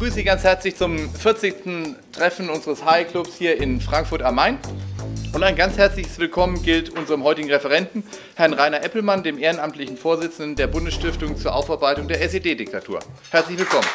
begrüße Sie ganz herzlich zum 40. Treffen unseres High Clubs hier in Frankfurt am Main. Und ein ganz herzliches Willkommen gilt unserem heutigen Referenten, Herrn Rainer Eppelmann, dem ehrenamtlichen Vorsitzenden der Bundesstiftung zur Aufarbeitung der SED-Diktatur. Herzlich willkommen.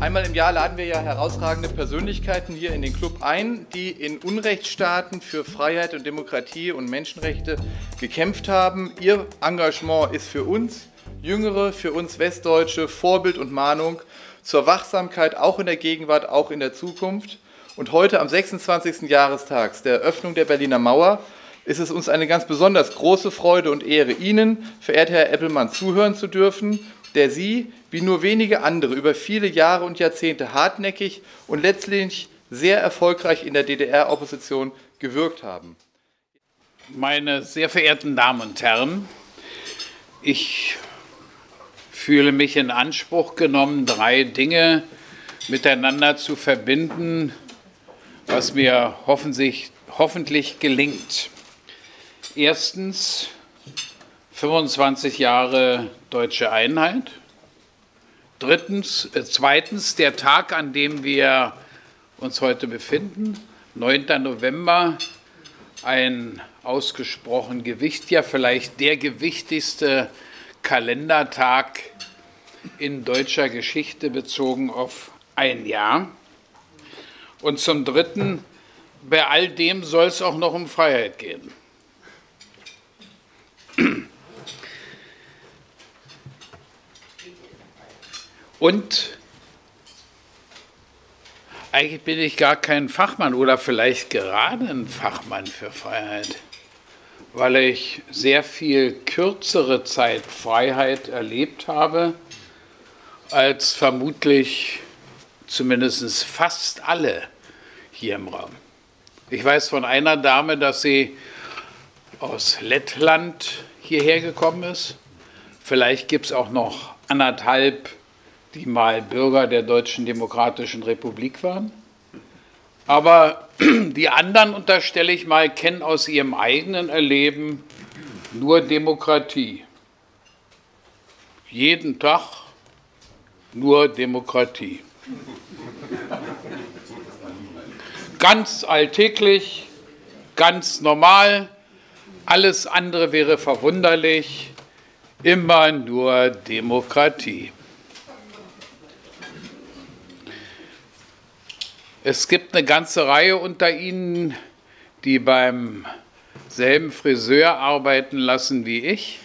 Einmal im Jahr laden wir ja herausragende Persönlichkeiten hier in den Club ein, die in Unrechtsstaaten für Freiheit und Demokratie und Menschenrechte gekämpft haben. Ihr Engagement ist für uns Jüngere, für uns Westdeutsche Vorbild und Mahnung zur Wachsamkeit auch in der Gegenwart, auch in der Zukunft. Und heute am 26. Jahrestag der Eröffnung der Berliner Mauer ist es uns eine ganz besonders große Freude und Ehre, Ihnen, verehrter Herr Eppelmann, zuhören zu dürfen, der Sie, wie nur wenige andere, über viele Jahre und Jahrzehnte hartnäckig und letztlich sehr erfolgreich in der DDR-Opposition gewirkt haben. Meine sehr verehrten Damen und Herren, ich fühle mich in Anspruch genommen, drei Dinge miteinander zu verbinden, was mir hoffentlich, hoffentlich gelingt. Erstens 25 Jahre deutsche Einheit. Drittens, äh, zweitens der Tag, an dem wir uns heute befinden, 9. November, ein ausgesprochen Gewicht, ja vielleicht der gewichtigste Kalendertag in deutscher Geschichte bezogen auf ein Jahr. Und zum Dritten, bei all dem soll es auch noch um Freiheit gehen. Und eigentlich bin ich gar kein Fachmann oder vielleicht gerade ein Fachmann für Freiheit weil ich sehr viel kürzere Zeit Freiheit erlebt habe, als vermutlich zumindest fast alle hier im Raum. Ich weiß von einer Dame, dass sie aus Lettland hierher gekommen ist. Vielleicht gibt es auch noch anderthalb, die mal Bürger der Deutschen Demokratischen Republik waren. Aber die anderen, unterstelle ich mal, kennen aus ihrem eigenen Erleben nur Demokratie. Jeden Tag nur Demokratie. Ganz alltäglich, ganz normal, alles andere wäre verwunderlich, immer nur Demokratie. Es gibt eine ganze Reihe unter Ihnen, die beim selben Friseur arbeiten lassen wie ich.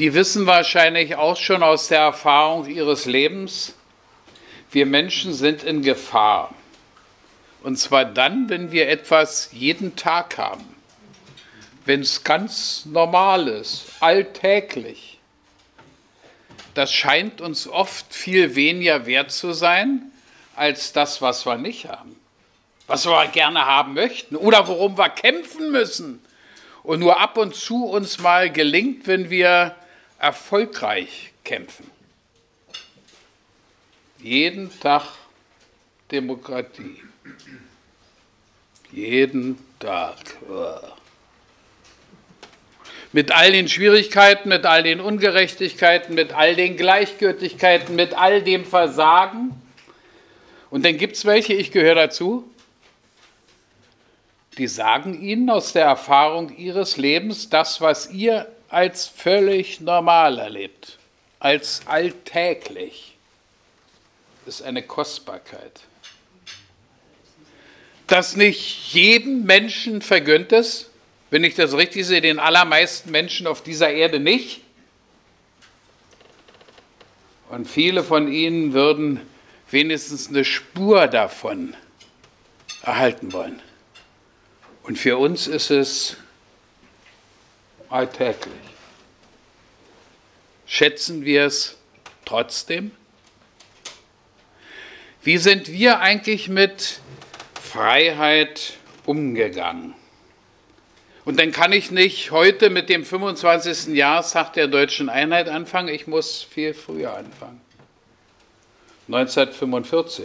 Die wissen wahrscheinlich auch schon aus der Erfahrung ihres Lebens, wir Menschen sind in Gefahr. Und zwar dann, wenn wir etwas jeden Tag haben. Wenn es ganz normal ist, alltäglich das scheint uns oft viel weniger wert zu sein als das, was wir nicht haben. Was wir gerne haben möchten oder worum wir kämpfen müssen. Und nur ab und zu uns mal gelingt, wenn wir erfolgreich kämpfen. Jeden Tag Demokratie. Jeden Tag. Uah mit all den Schwierigkeiten, mit all den Ungerechtigkeiten, mit all den Gleichgültigkeiten, mit all dem Versagen. Und dann gibt es welche, ich gehöre dazu, die sagen ihnen aus der Erfahrung ihres Lebens das, was ihr als völlig normal erlebt, als alltäglich, ist eine Kostbarkeit. Das nicht jedem Menschen vergönnt ist, wenn ich das richtig sehe, den allermeisten Menschen auf dieser Erde nicht. Und viele von ihnen würden wenigstens eine Spur davon erhalten wollen. Und für uns ist es alltäglich. Schätzen wir es trotzdem? Wie sind wir eigentlich mit Freiheit umgegangen? Und dann kann ich nicht heute mit dem 25. Jahrestag der deutschen Einheit anfangen, ich muss viel früher anfangen. 1945.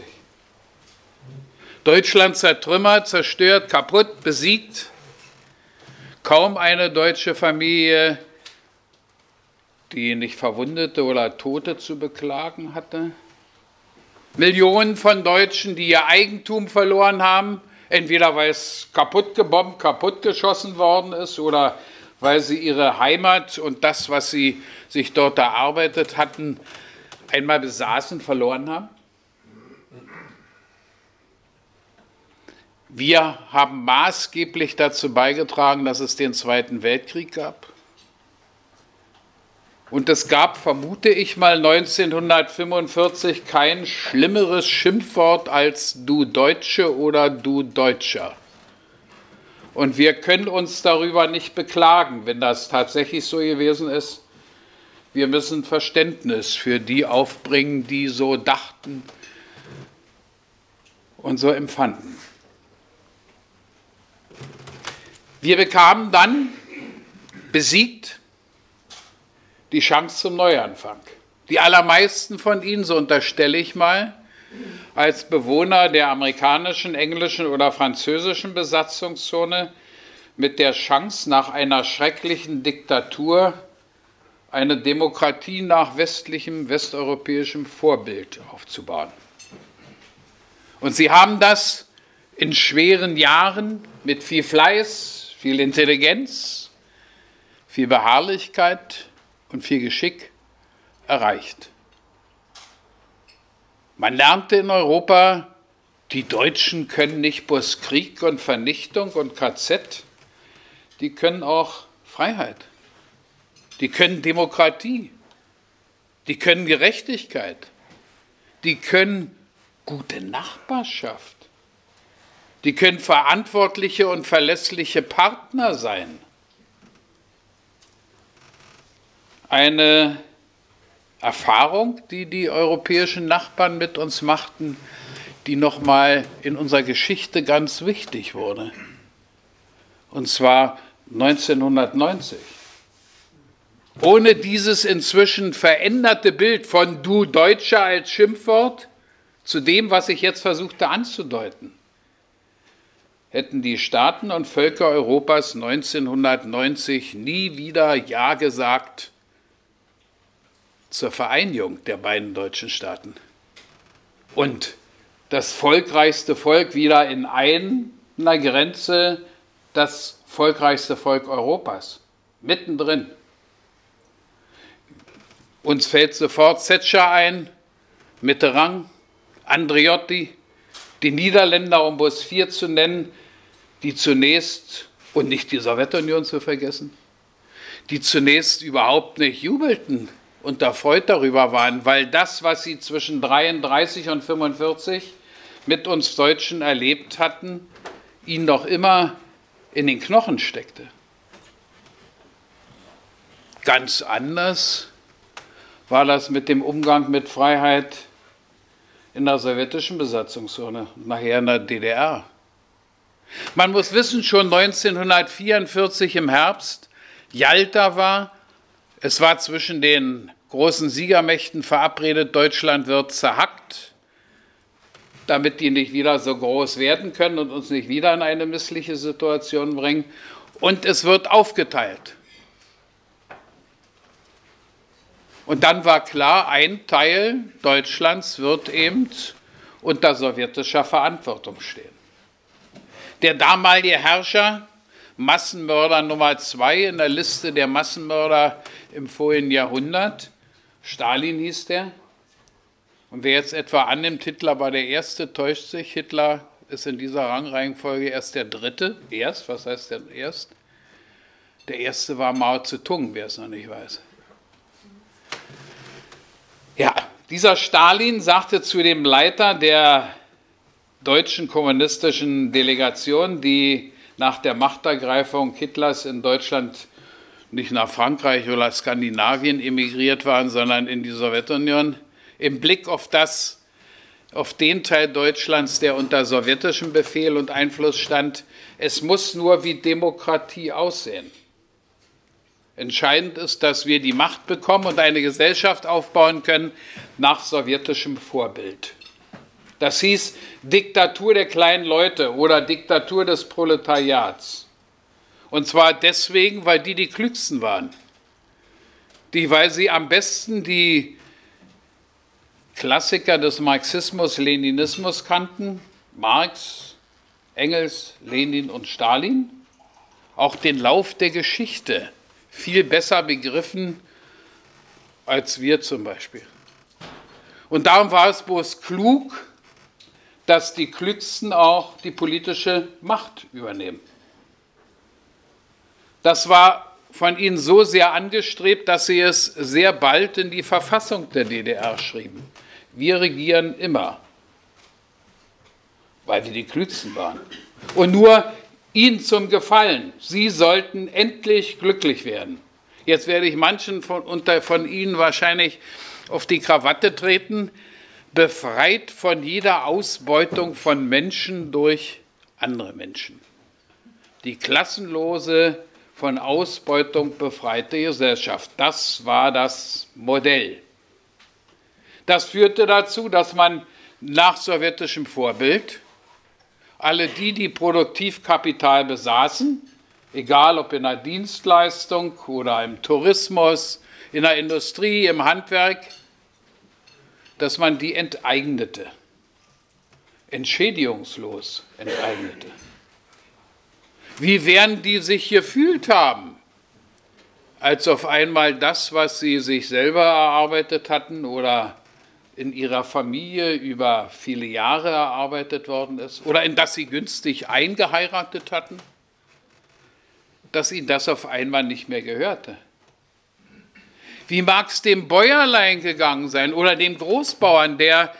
Deutschland zertrümmert, zerstört, kaputt, besiegt. Kaum eine deutsche Familie die nicht Verwundete oder Tote zu beklagen hatte. Millionen von Deutschen, die ihr Eigentum verloren haben, entweder weil es kaputt gebombt, kaputt geschossen worden ist oder weil sie ihre Heimat und das, was sie sich dort erarbeitet hatten, einmal besaßen, verloren haben. Wir haben maßgeblich dazu beigetragen, dass es den Zweiten Weltkrieg gab. Und es gab, vermute ich mal, 1945 kein schlimmeres Schimpfwort als du Deutsche oder du Deutscher. Und wir können uns darüber nicht beklagen, wenn das tatsächlich so gewesen ist. Wir müssen Verständnis für die aufbringen, die so dachten und so empfanden. Wir bekamen dann besiegt die Chance zum Neuanfang. Die allermeisten von Ihnen, so unterstelle ich mal, als Bewohner der amerikanischen, englischen oder französischen Besatzungszone mit der Chance, nach einer schrecklichen Diktatur eine Demokratie nach westlichem, westeuropäischem Vorbild aufzubauen. Und sie haben das in schweren Jahren mit viel Fleiß, viel Intelligenz, viel Beharrlichkeit und viel Geschick erreicht. Man lernte in Europa, die Deutschen können nicht bloß Krieg und Vernichtung und KZ, die können auch Freiheit, die können Demokratie, die können Gerechtigkeit, die können gute Nachbarschaft. Die können verantwortliche und verlässliche Partner sein. Eine Erfahrung, die die europäischen Nachbarn mit uns machten, die nochmal in unserer Geschichte ganz wichtig wurde. Und zwar 1990. Ohne dieses inzwischen veränderte Bild von du Deutscher als Schimpfwort zu dem, was ich jetzt versuchte anzudeuten hätten die Staaten und Völker Europas 1990 nie wieder Ja gesagt zur Vereinigung der beiden deutschen Staaten. Und das volkreichste Volk wieder in einer Grenze, das volkreichste Volk Europas, mittendrin. Uns fällt sofort Thatcher ein, Mitterrand, Andriotti, die Niederländer, um bloß vier zu nennen, die zunächst, und nicht die Sowjetunion zu vergessen, die zunächst überhaupt nicht jubelten und erfreut darüber waren, weil das, was sie zwischen 33 und 45 mit uns Deutschen erlebt hatten, ihnen noch immer in den Knochen steckte. Ganz anders war das mit dem Umgang mit Freiheit in der sowjetischen Besatzungszone, nachher in der DDR. Man muss wissen, schon 1944 im Herbst, Jalta war, es war zwischen den großen Siegermächten verabredet, Deutschland wird zerhackt, damit die nicht wieder so groß werden können und uns nicht wieder in eine missliche Situation bringen. Und es wird aufgeteilt. Und dann war klar, ein Teil Deutschlands wird eben unter sowjetischer Verantwortung stehen. Der damalige Herrscher, Massenmörder Nummer zwei in der Liste der Massenmörder im vorigen Jahrhundert, Stalin hieß der. Und wer jetzt etwa annimmt, Hitler war der Erste, täuscht sich. Hitler ist in dieser Rangreihenfolge erst der Dritte. Erst, was heißt denn erst? Der Erste war Mao Zedong, wer es noch nicht weiß. Ja, dieser Stalin sagte zu dem Leiter der deutschen kommunistischen Delegation, die nach der Machtergreifung Hitlers in Deutschland nicht nach Frankreich oder Skandinavien emigriert waren, sondern in die Sowjetunion, im Blick auf das, auf den Teil Deutschlands, der unter sowjetischem Befehl und Einfluss stand, es muss nur wie Demokratie aussehen. Entscheidend ist, dass wir die Macht bekommen und eine Gesellschaft aufbauen können nach sowjetischem Vorbild. Das hieß Diktatur der kleinen Leute oder Diktatur des Proletariats. Und zwar deswegen, weil die die klügsten waren. die, weil sie am besten die Klassiker des Marxismus, Leninismus kannten, Marx, Engels, Lenin und Stalin, auch den Lauf der Geschichte viel besser begriffen als wir zum Beispiel. Und darum war es bloß klug, dass die Klügsten auch die politische Macht übernehmen. Das war von ihnen so sehr angestrebt, dass sie es sehr bald in die Verfassung der DDR schrieben. Wir regieren immer, weil wir die Klügsten waren. Und nur ihnen zum Gefallen. Sie sollten endlich glücklich werden. Jetzt werde ich manchen von, unter, von Ihnen wahrscheinlich auf die Krawatte treten, befreit von jeder Ausbeutung von Menschen durch andere Menschen. Die klassenlose, von Ausbeutung befreite Gesellschaft, das war das Modell. Das führte dazu, dass man nach sowjetischem Vorbild alle die, die Produktivkapital besaßen, egal ob in der Dienstleistung oder im Tourismus, in der Industrie, im Handwerk, dass man die enteignete, entschädigungslos enteignete. Wie werden die sich gefühlt haben, als auf einmal das, was sie sich selber erarbeitet hatten oder in ihrer Familie über viele Jahre erarbeitet worden ist oder in das sie günstig eingeheiratet hatten, dass ihnen das auf einmal nicht mehr gehörte. Wie mag es dem Bäuerlein gegangen sein oder dem Großbauern, der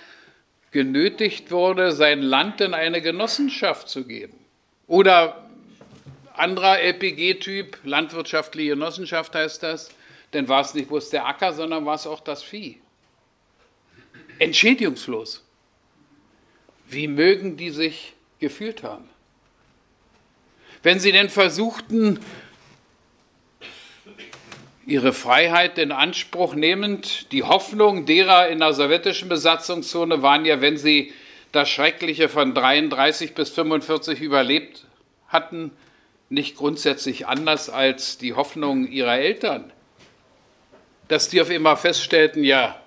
genötigt wurde, sein Land in eine Genossenschaft zu geben? Oder anderer LPG-Typ, landwirtschaftliche Genossenschaft heißt das, denn war es nicht bloß der Acker, sondern war es auch das Vieh. Entschädigungslos. Wie mögen die sich gefühlt haben? Wenn sie denn versuchten, ihre Freiheit in Anspruch nehmend, die Hoffnung derer in der sowjetischen Besatzungszone waren ja, wenn sie das Schreckliche von 33 bis 45 überlebt hatten, nicht grundsätzlich anders als die Hoffnung ihrer Eltern. Dass die auf einmal feststellten, ja,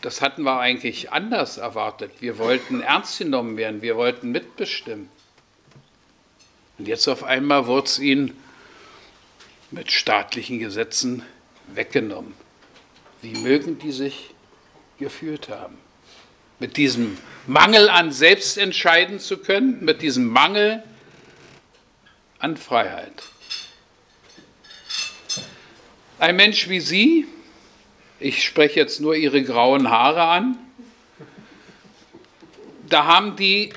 das hatten wir eigentlich anders erwartet. Wir wollten ernst genommen werden, wir wollten mitbestimmen. Und jetzt auf einmal wurde es ihnen mit staatlichen Gesetzen weggenommen. Wie mögen die sich gefühlt haben? Mit diesem Mangel an selbst entscheiden zu können, mit diesem Mangel an Freiheit. Ein Mensch wie Sie, ich spreche jetzt nur Ihre grauen Haare an, da haben die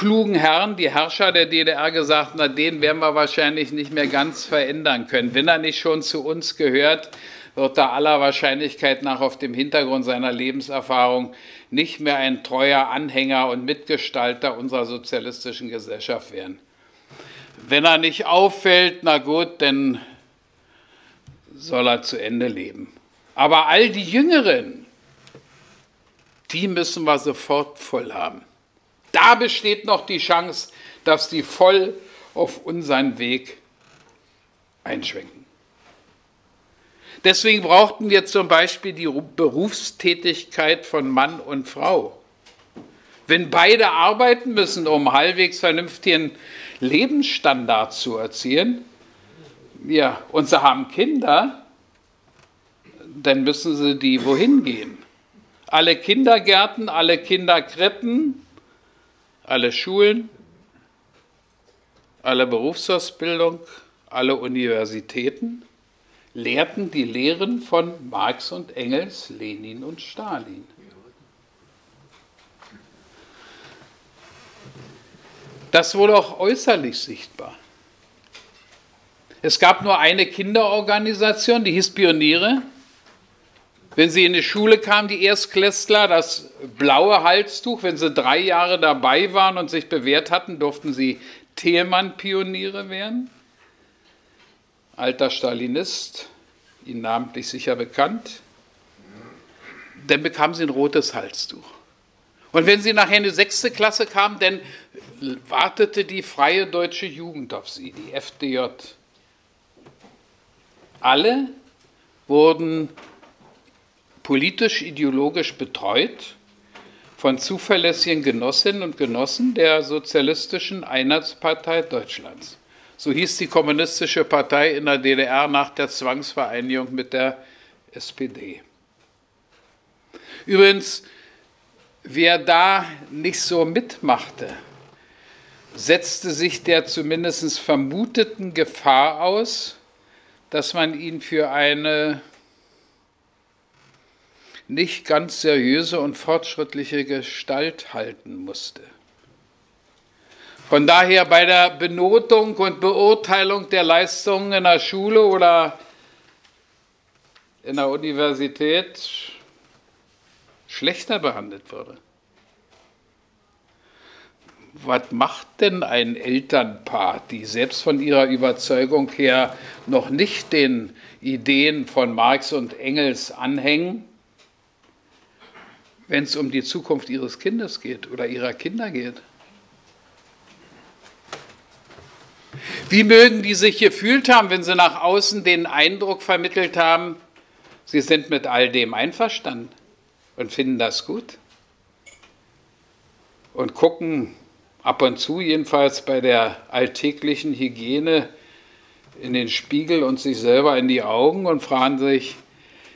klugen Herren, die Herrscher der DDR gesagt, na den werden wir wahrscheinlich nicht mehr ganz verändern können. Wenn er nicht schon zu uns gehört, wird er aller Wahrscheinlichkeit nach auf dem Hintergrund seiner Lebenserfahrung nicht mehr ein treuer Anhänger und Mitgestalter unserer sozialistischen Gesellschaft werden. Wenn er nicht auffällt, na gut, dann soll er zu Ende leben. Aber all die Jüngeren, die müssen wir sofort voll haben. Da besteht noch die Chance, dass die voll auf unseren Weg einschwenken. Deswegen brauchten wir zum Beispiel die Berufstätigkeit von Mann und Frau. Wenn beide arbeiten müssen, um halbwegs vernünftigen Lebensstandard zu erzielen, ja, und sie haben Kinder, dann müssen sie die wohin gehen? Alle Kindergärten, alle Kinderkrippen, alle Schulen, alle Berufsausbildung, alle Universitäten lehrten die Lehren von Marx und Engels, Lenin und Stalin. Das wurde auch äußerlich sichtbar. Es gab nur eine Kinderorganisation, die hieß Pioniere, wenn sie in die Schule kamen, die Erstklässler, das blaue Halstuch, wenn sie drei Jahre dabei waren und sich bewährt hatten, durften sie Theelmann-Pioniere werden. Alter Stalinist, Ihnen namentlich sicher bekannt. Dann bekamen sie ein rotes Halstuch. Und wenn sie nachher in die sechste Klasse kamen, dann wartete die Freie Deutsche Jugend auf sie, die FDJ. Alle wurden politisch, ideologisch betreut von zuverlässigen Genossinnen und Genossen der Sozialistischen Einheitspartei Deutschlands. So hieß die Kommunistische Partei in der DDR nach der Zwangsvereinigung mit der SPD. Übrigens, wer da nicht so mitmachte, setzte sich der zumindest vermuteten Gefahr aus, dass man ihn für eine nicht ganz seriöse und fortschrittliche Gestalt halten musste. Von daher bei der Benotung und Beurteilung der Leistungen in der Schule oder in der Universität schlechter behandelt würde. Was macht denn ein Elternpaar, die selbst von ihrer Überzeugung her noch nicht den Ideen von Marx und Engels anhängen, wenn es um die Zukunft ihres Kindes geht oder ihrer Kinder geht? Wie mögen die sich gefühlt haben, wenn sie nach außen den Eindruck vermittelt haben, sie sind mit all dem einverstanden und finden das gut? Und gucken ab und zu jedenfalls bei der alltäglichen Hygiene in den Spiegel und sich selber in die Augen und fragen sich,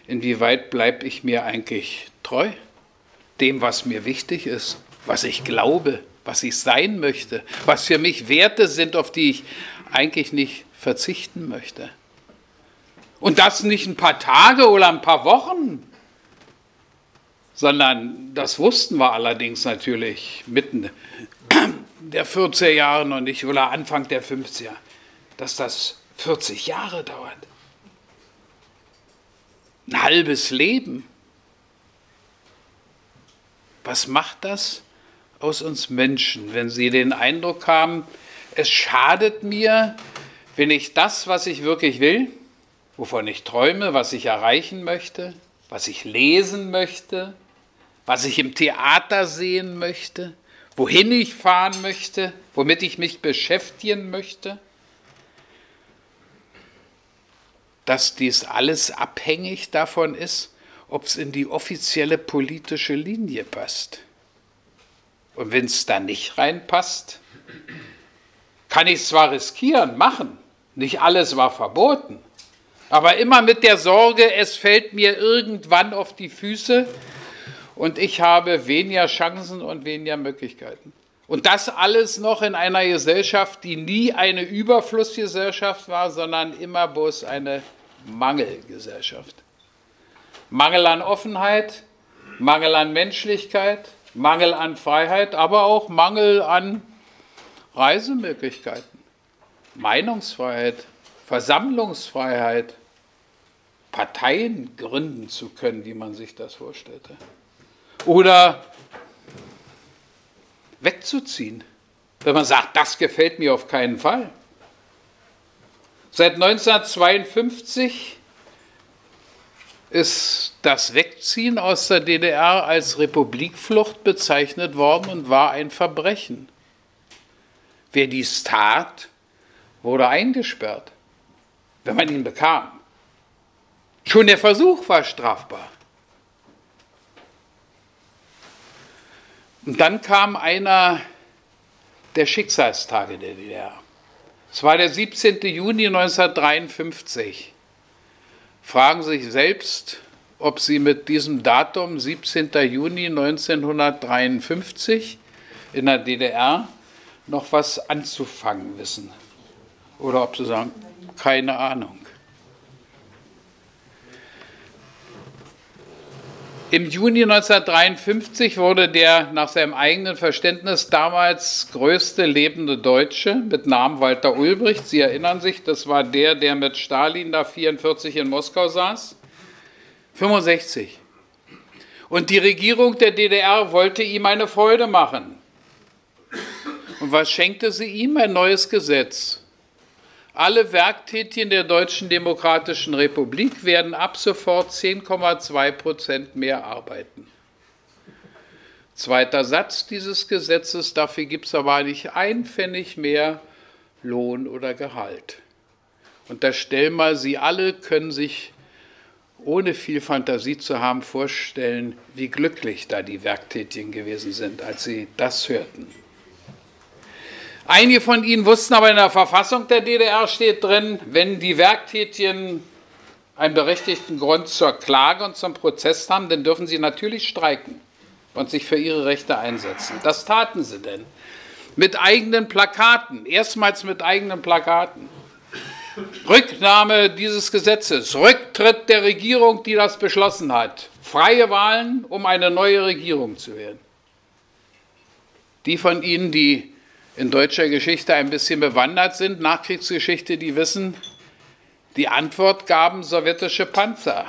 inwieweit bleibe ich mir eigentlich treu? Dem, was mir wichtig ist, was ich glaube, was ich sein möchte, was für mich Werte sind, auf die ich eigentlich nicht verzichten möchte. Und das nicht ein paar Tage oder ein paar Wochen, sondern das wussten wir allerdings natürlich mitten der 40er Jahre noch nicht oder Anfang der 50er, dass das 40 Jahre dauert. Ein halbes Leben. Was macht das aus uns Menschen, wenn Sie den Eindruck haben, es schadet mir, wenn ich das, was ich wirklich will, wovon ich träume, was ich erreichen möchte, was ich lesen möchte, was ich im Theater sehen möchte, wohin ich fahren möchte, womit ich mich beschäftigen möchte, dass dies alles abhängig davon ist, ob es in die offizielle politische Linie passt. Und wenn es da nicht reinpasst, kann ich zwar riskieren, machen, nicht alles war verboten, aber immer mit der Sorge, es fällt mir irgendwann auf die Füße und ich habe weniger Chancen und weniger Möglichkeiten. Und das alles noch in einer Gesellschaft, die nie eine Überflussgesellschaft war, sondern immer bloß eine Mangelgesellschaft. Mangel an Offenheit, Mangel an Menschlichkeit, Mangel an Freiheit, aber auch Mangel an Reisemöglichkeiten, Meinungsfreiheit, Versammlungsfreiheit, Parteien gründen zu können, wie man sich das vorstellte oder wegzuziehen, wenn man sagt, das gefällt mir auf keinen Fall. Seit 1952 ist das Wegziehen aus der DDR als Republikflucht bezeichnet worden und war ein Verbrechen. Wer dies tat, wurde eingesperrt, wenn man ihn bekam. Schon der Versuch war strafbar. Und dann kam einer der Schicksalstage der DDR. Es war der 17. Juni 1953. Fragen Sie sich selbst, ob Sie mit diesem Datum 17. Juni 1953 in der DDR noch was anzufangen wissen. Oder ob Sie sagen, keine Ahnung. Im Juni 1953 wurde der nach seinem eigenen Verständnis damals größte lebende Deutsche mit Namen Walter Ulbricht, Sie erinnern sich, das war der, der mit Stalin da 44 in Moskau saß, 65. Und die Regierung der DDR wollte ihm eine Freude machen. Und was schenkte sie ihm? Ein neues Gesetz. Alle Werktätigen der Deutschen Demokratischen Republik werden ab sofort 10,2 Prozent mehr arbeiten. Zweiter Satz dieses Gesetzes, dafür gibt es aber nicht ein Pfennig mehr Lohn oder Gehalt. Und da stellen mal, Sie alle können sich ohne viel Fantasie zu haben, vorstellen, wie glücklich da die Werktätigen gewesen sind, als sie das hörten. Einige von ihnen wussten aber in der Verfassung der DDR steht drin, wenn die Werktätigen einen berechtigten Grund zur Klage und zum Prozess haben, dann dürfen sie natürlich streiken und sich für ihre Rechte einsetzen. Das taten sie denn. Mit eigenen Plakaten, erstmals mit eigenen Plakaten. Rücknahme dieses Gesetzes, Rücktritt der Regierung, die das beschlossen hat, freie Wahlen, um eine neue Regierung zu wählen. Die von Ihnen, die in deutscher Geschichte ein bisschen bewandert sind, Nachkriegsgeschichte, die wissen, die Antwort gaben sowjetische Panzer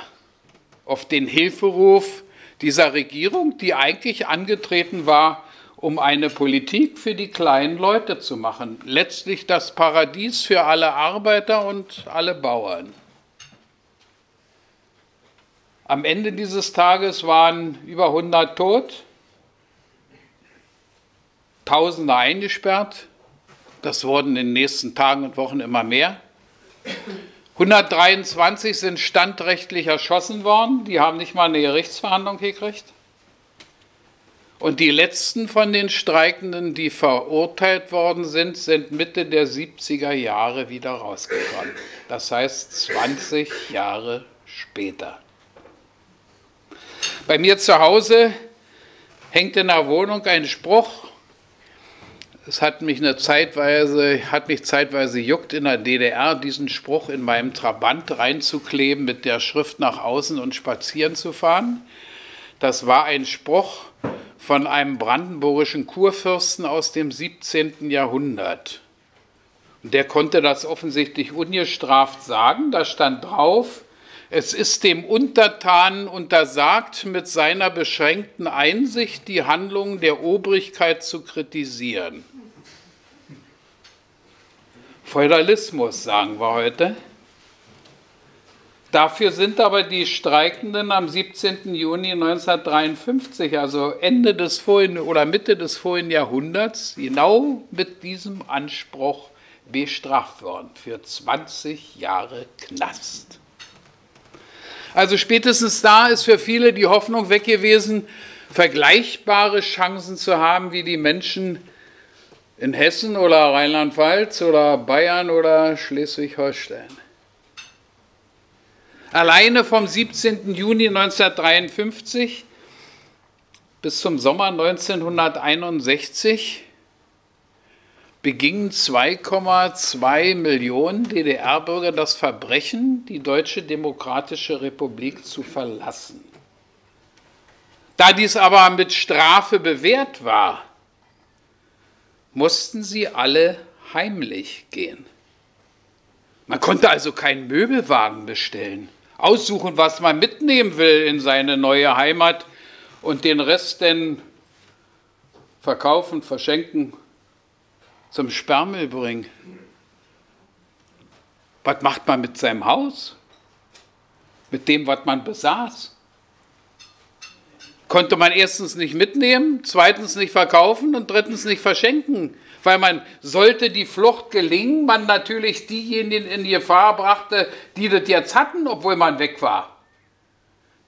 auf den Hilferuf dieser Regierung, die eigentlich angetreten war, um eine Politik für die kleinen Leute zu machen. Letztlich das Paradies für alle Arbeiter und alle Bauern. Am Ende dieses Tages waren über 100 tot, Tausende eingesperrt. Das wurden in den nächsten Tagen und Wochen immer mehr. 123 sind standrechtlich erschossen worden. Die haben nicht mal eine Gerichtsverhandlung gekriegt. Und die letzten von den Streikenden, die verurteilt worden sind, sind Mitte der 70er Jahre wieder rausgekommen. Das heißt 20 Jahre später. Bei mir zu Hause hängt in der Wohnung ein Spruch. Es hat mich eine zeitweise, hat mich zeitweise juckt in der DDR, diesen Spruch in meinem Trabant reinzukleben, mit der Schrift nach außen und spazieren zu fahren. Das war ein Spruch, von einem brandenburgischen Kurfürsten aus dem 17. Jahrhundert. Und der konnte das offensichtlich ungestraft sagen. Da stand drauf, es ist dem Untertanen untersagt, mit seiner beschränkten Einsicht die Handlungen der Obrigkeit zu kritisieren. Feudalismus, sagen wir heute. Dafür sind aber die Streikenden am 17. Juni 1953, also Ende des vorigen oder Mitte des vorigen Jahrhunderts, genau mit diesem Anspruch bestraft worden für 20 Jahre Knast. Also spätestens da ist für viele die Hoffnung weg gewesen, vergleichbare Chancen zu haben wie die Menschen in Hessen oder Rheinland-Pfalz oder Bayern oder Schleswig-Holstein. Alleine vom 17. Juni 1953 bis zum Sommer 1961 begingen 2,2 Millionen DDR-Bürger das Verbrechen, die Deutsche Demokratische Republik zu verlassen. Da dies aber mit Strafe bewährt war, mussten sie alle heimlich gehen. Man konnte also keinen Möbelwagen bestellen aussuchen, was man mitnehmen will in seine neue Heimat und den Rest denn verkaufen, verschenken, zum Sperrmüll bringen. Was macht man mit seinem Haus? Mit dem, was man besaß? Konnte man erstens nicht mitnehmen, zweitens nicht verkaufen und drittens nicht verschenken weil man, sollte die Flucht gelingen, man natürlich diejenigen in Gefahr brachte, die das jetzt hatten, obwohl man weg war.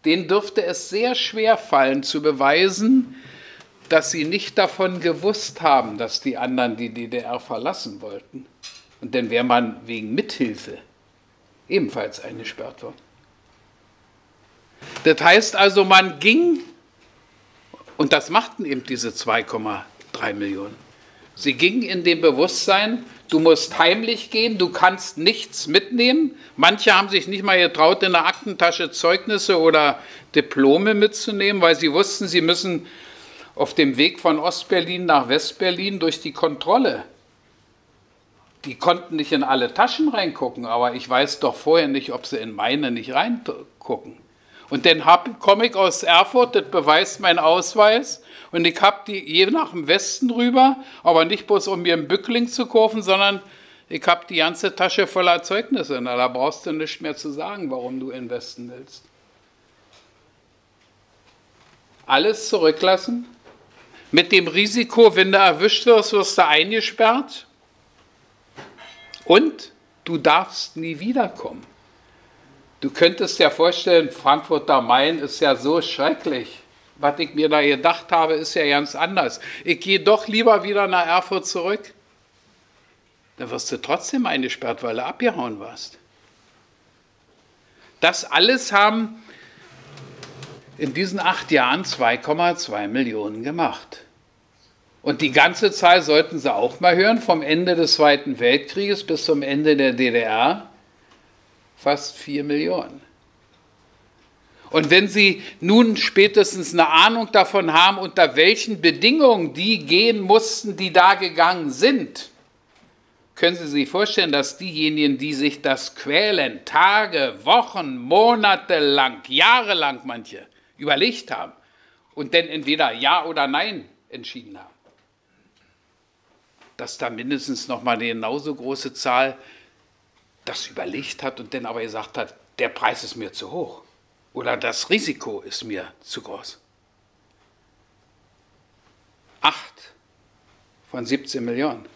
Denen dürfte es sehr schwer fallen zu beweisen, dass sie nicht davon gewusst haben, dass die anderen die DDR verlassen wollten. Und dann wäre man wegen Mithilfe ebenfalls eingesperrt worden. Das heißt also, man ging, und das machten eben diese 2,3 Millionen. Sie ging in dem Bewusstsein, du musst heimlich gehen, du kannst nichts mitnehmen. Manche haben sich nicht mal getraut, in der Aktentasche Zeugnisse oder Diplome mitzunehmen, weil sie wussten, sie müssen auf dem Weg von Ostberlin nach Westberlin durch die Kontrolle. Die konnten nicht in alle Taschen reingucken, aber ich weiß doch vorher nicht, ob sie in meine nicht reingucken. Und dann komme ich aus Erfurt, das beweist mein Ausweis. Und ich habe die je nach dem Westen rüber, aber nicht bloß um mir einen Bückling zu kaufen, sondern ich habe die ganze Tasche voller Zeugnisse. Na, da brauchst du nicht mehr zu sagen, warum du in den Westen willst. Alles zurücklassen. Mit dem Risiko, wenn du erwischt wirst, wirst du eingesperrt. Und du darfst nie wiederkommen. Du könntest dir vorstellen, Frankfurt am Main ist ja so schrecklich. Was ich mir da gedacht habe, ist ja ganz anders. Ich gehe doch lieber wieder nach Erfurt zurück. Da wirst du trotzdem eingesperrt, weil du abgehauen warst. Das alles haben in diesen acht Jahren 2,2 Millionen gemacht. Und die ganze Zahl sollten Sie auch mal hören, vom Ende des Zweiten Weltkrieges bis zum Ende der DDR fast 4 Millionen. Und wenn Sie nun spätestens eine Ahnung davon haben, unter welchen Bedingungen die gehen mussten, die da gegangen sind, können Sie sich vorstellen, dass diejenigen, die sich das quälen, Tage, Wochen, Monate lang, Jahre lang manche, überlegt haben und dann entweder Ja oder Nein entschieden haben, dass da mindestens noch mal eine genauso große Zahl das überlegt hat und dann aber gesagt hat, der Preis ist mir zu hoch oder das Risiko ist mir zu groß. Acht von 17 Millionen.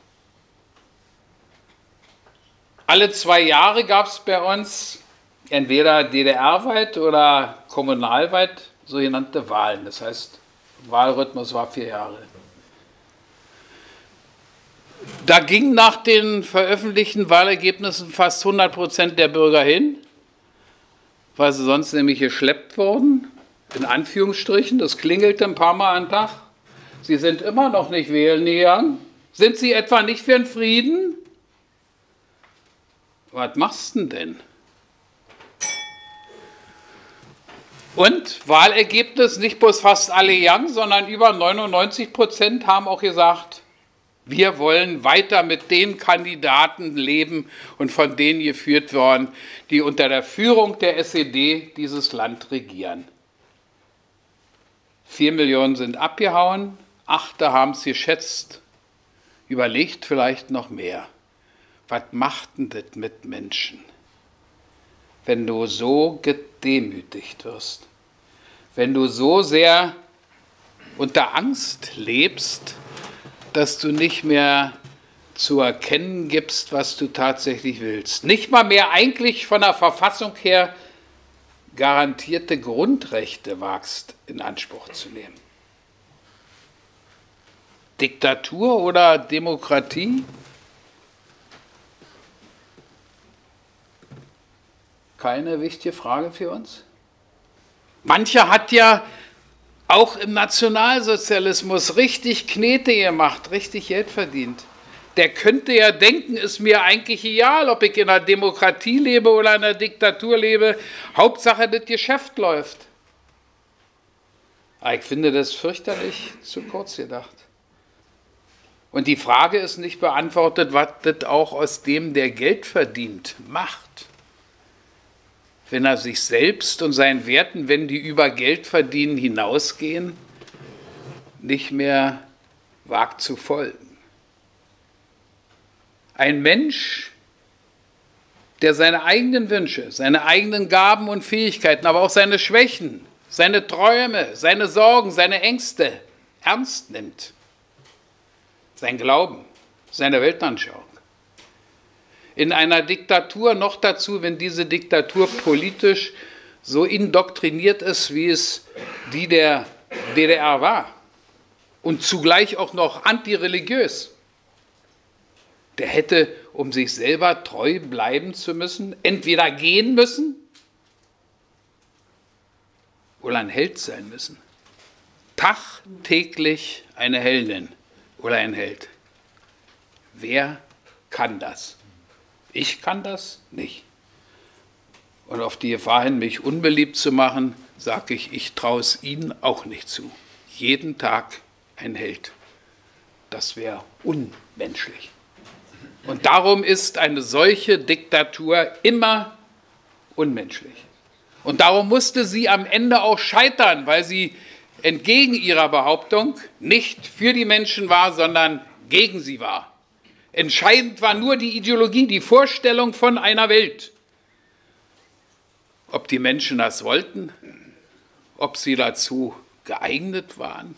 Alle zwei Jahre gab es bei uns entweder DDR-weit oder kommunalweit sogenannte Wahlen. Das heißt, Wahlrhythmus war vier Jahre. Da ging nach den veröffentlichten Wahlergebnissen fast 100 Prozent der Bürger hin, weil sie sonst nämlich geschleppt wurden, in Anführungsstrichen. Das klingelte ein paar Mal am Tag. Sie sind immer noch nicht wählen gegangen. Sind Sie etwa nicht für den Frieden? was machst du denn? Und Wahlergebnis, nicht bloß fast alle Young, sondern über 99 Prozent haben auch gesagt, wir wollen weiter mit den Kandidaten leben und von denen geführt werden, die unter der Führung der SED dieses Land regieren. Vier Millionen sind abgehauen, achte haben es geschätzt, überlegt vielleicht noch mehr was macht denn das mit Menschen, wenn du so gedemütigt wirst, wenn du so sehr unter Angst lebst, dass du nicht mehr zu erkennen gibst, was du tatsächlich willst. Nicht mal mehr eigentlich von der Verfassung her garantierte Grundrechte wagst in Anspruch zu nehmen. Diktatur oder Demokratie? keine wichtige Frage für uns? Mancher hat ja auch im Nationalsozialismus richtig Knete gemacht, richtig Geld verdient. Der könnte ja denken, ist mir eigentlich egal, ob ich in einer Demokratie lebe oder in einer Diktatur lebe. Hauptsache, das Geschäft läuft. Aber ich finde das fürchterlich zu kurz gedacht. Und die Frage ist nicht beantwortet, was das auch aus dem, der Geld verdient, macht wenn er sich selbst und seinen Werten, wenn die über Geld verdienen hinausgehen, nicht mehr wagt zu folgen. Ein Mensch, der seine eigenen Wünsche, seine eigenen Gaben und Fähigkeiten, aber auch seine Schwächen, seine Träume, seine Sorgen, seine Ängste ernst nimmt, sein Glauben, seine Weltanschauung, in einer Diktatur, noch dazu, wenn diese Diktatur politisch so indoktriniert ist, wie es die der DDR war und zugleich auch noch antireligiös. Der hätte, um sich selber treu bleiben zu müssen, entweder gehen müssen oder ein Held sein müssen. Tagtäglich eine Heldin oder ein Held. Wer kann das? Ich kann das nicht. Und auf die Gefahr hin, mich unbeliebt zu machen, sage ich, ich traue es Ihnen auch nicht zu. Jeden Tag ein Held. Das wäre unmenschlich. Und darum ist eine solche Diktatur immer unmenschlich. Und darum musste sie am Ende auch scheitern, weil sie entgegen ihrer Behauptung nicht für die Menschen war, sondern gegen sie war. Entscheidend war nur die Ideologie, die Vorstellung von einer Welt. Ob die Menschen das wollten, ob sie dazu geeignet waren,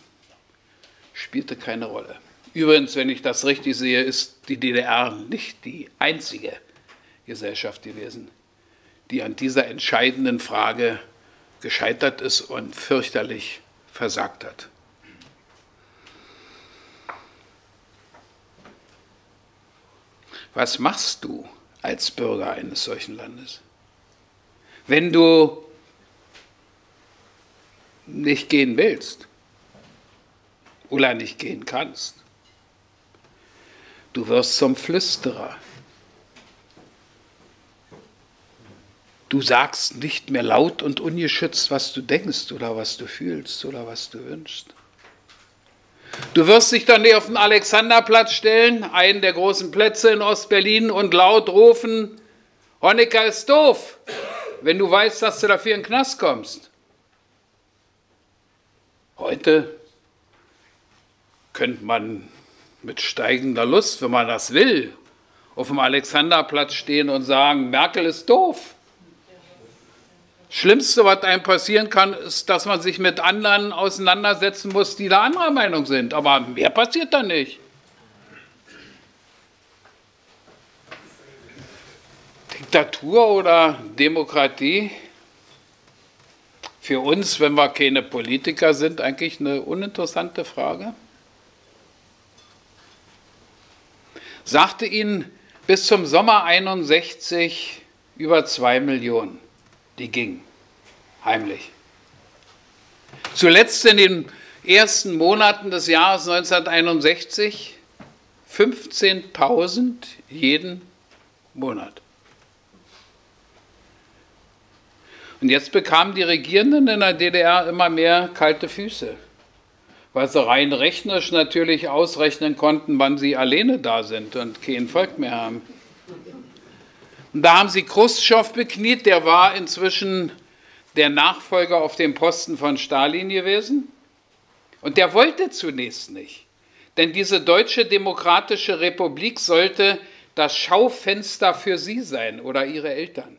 spielte keine Rolle. Übrigens, wenn ich das richtig sehe, ist die DDR nicht die einzige Gesellschaft gewesen, die an dieser entscheidenden Frage gescheitert ist und fürchterlich versagt hat. Was machst du als Bürger eines solchen Landes? Wenn du nicht gehen willst oder nicht gehen kannst, du wirst zum Flüsterer. Du sagst nicht mehr laut und ungeschützt, was du denkst oder was du fühlst oder was du wünschst. Du wirst dich dann nicht auf den Alexanderplatz stellen, einen der großen Plätze in Ostberlin, und laut rufen, Honecker ist doof, wenn du weißt, dass du dafür in den Knast kommst. Heute könnte man mit steigender Lust, wenn man das will, auf dem Alexanderplatz stehen und sagen, Merkel ist doof. Schlimmste, was einem passieren kann, ist, dass man sich mit anderen auseinandersetzen muss, die da anderer Meinung sind. Aber mehr passiert da nicht. Diktatur oder Demokratie? Für uns, wenn wir keine Politiker sind, eigentlich eine uninteressante Frage. Sagte ihnen bis zum Sommer 61 über zwei Millionen die ging heimlich. Zuletzt in den ersten Monaten des Jahres 1961 15.000 jeden Monat. Und jetzt bekamen die Regierenden in der DDR immer mehr kalte Füße, weil sie rein rechnerisch natürlich ausrechnen konnten, wann sie alleine da sind und kein Volk mehr haben. Und da haben sie Khrushchev bekniet, der war inzwischen der Nachfolger auf dem Posten von Stalin gewesen. Und der wollte zunächst nicht. Denn diese deutsche demokratische Republik sollte das Schaufenster für sie sein oder ihre Eltern.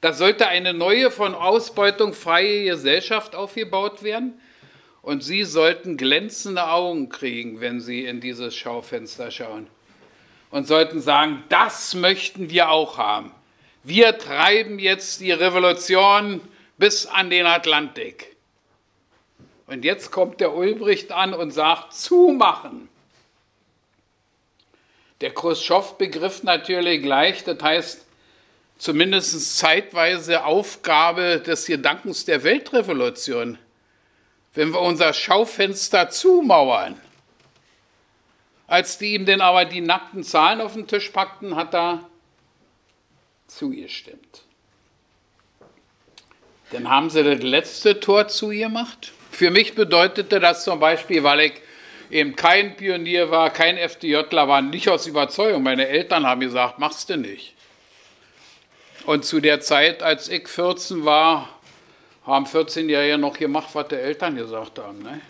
Da sollte eine neue, von Ausbeutung freie Gesellschaft aufgebaut werden. Und sie sollten glänzende Augen kriegen, wenn sie in dieses Schaufenster schauen und sollten sagen, das möchten wir auch haben. Wir treiben jetzt die Revolution bis an den Atlantik. Und jetzt kommt der Ulbricht an und sagt, zumachen. Der Khrushchev begriff natürlich gleich, das heißt zumindest zeitweise Aufgabe des Gedankens der Weltrevolution. Wenn wir unser Schaufenster zumauern, als die ihm denn aber die nackten Zahlen auf den Tisch packten, hat er zugestimmt. Dann haben sie das letzte Tor zugemacht. Für mich bedeutete das zum Beispiel, weil ich eben kein Pionier war, kein FDJler war, nicht aus Überzeugung. Meine Eltern haben gesagt, machst du nicht. Und zu der Zeit, als ich 14 war, haben 14-Jährige noch gemacht, was die Eltern gesagt haben. Ne?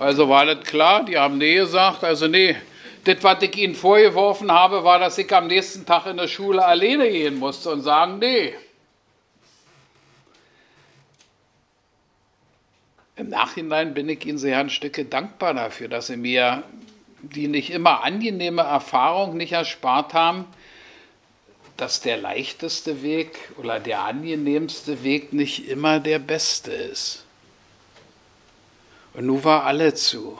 Also war das klar, die haben nee gesagt, also nee. Das, was ich ihnen vorgeworfen habe, war, dass ich am nächsten Tag in der Schule alleine gehen musste und sagen, nee. Im Nachhinein bin ich Ihnen sehr ein Stücke dankbar dafür, dass Sie mir die nicht immer angenehme Erfahrung nicht erspart haben, dass der leichteste Weg oder der angenehmste Weg nicht immer der beste ist. Und nun war alle zu.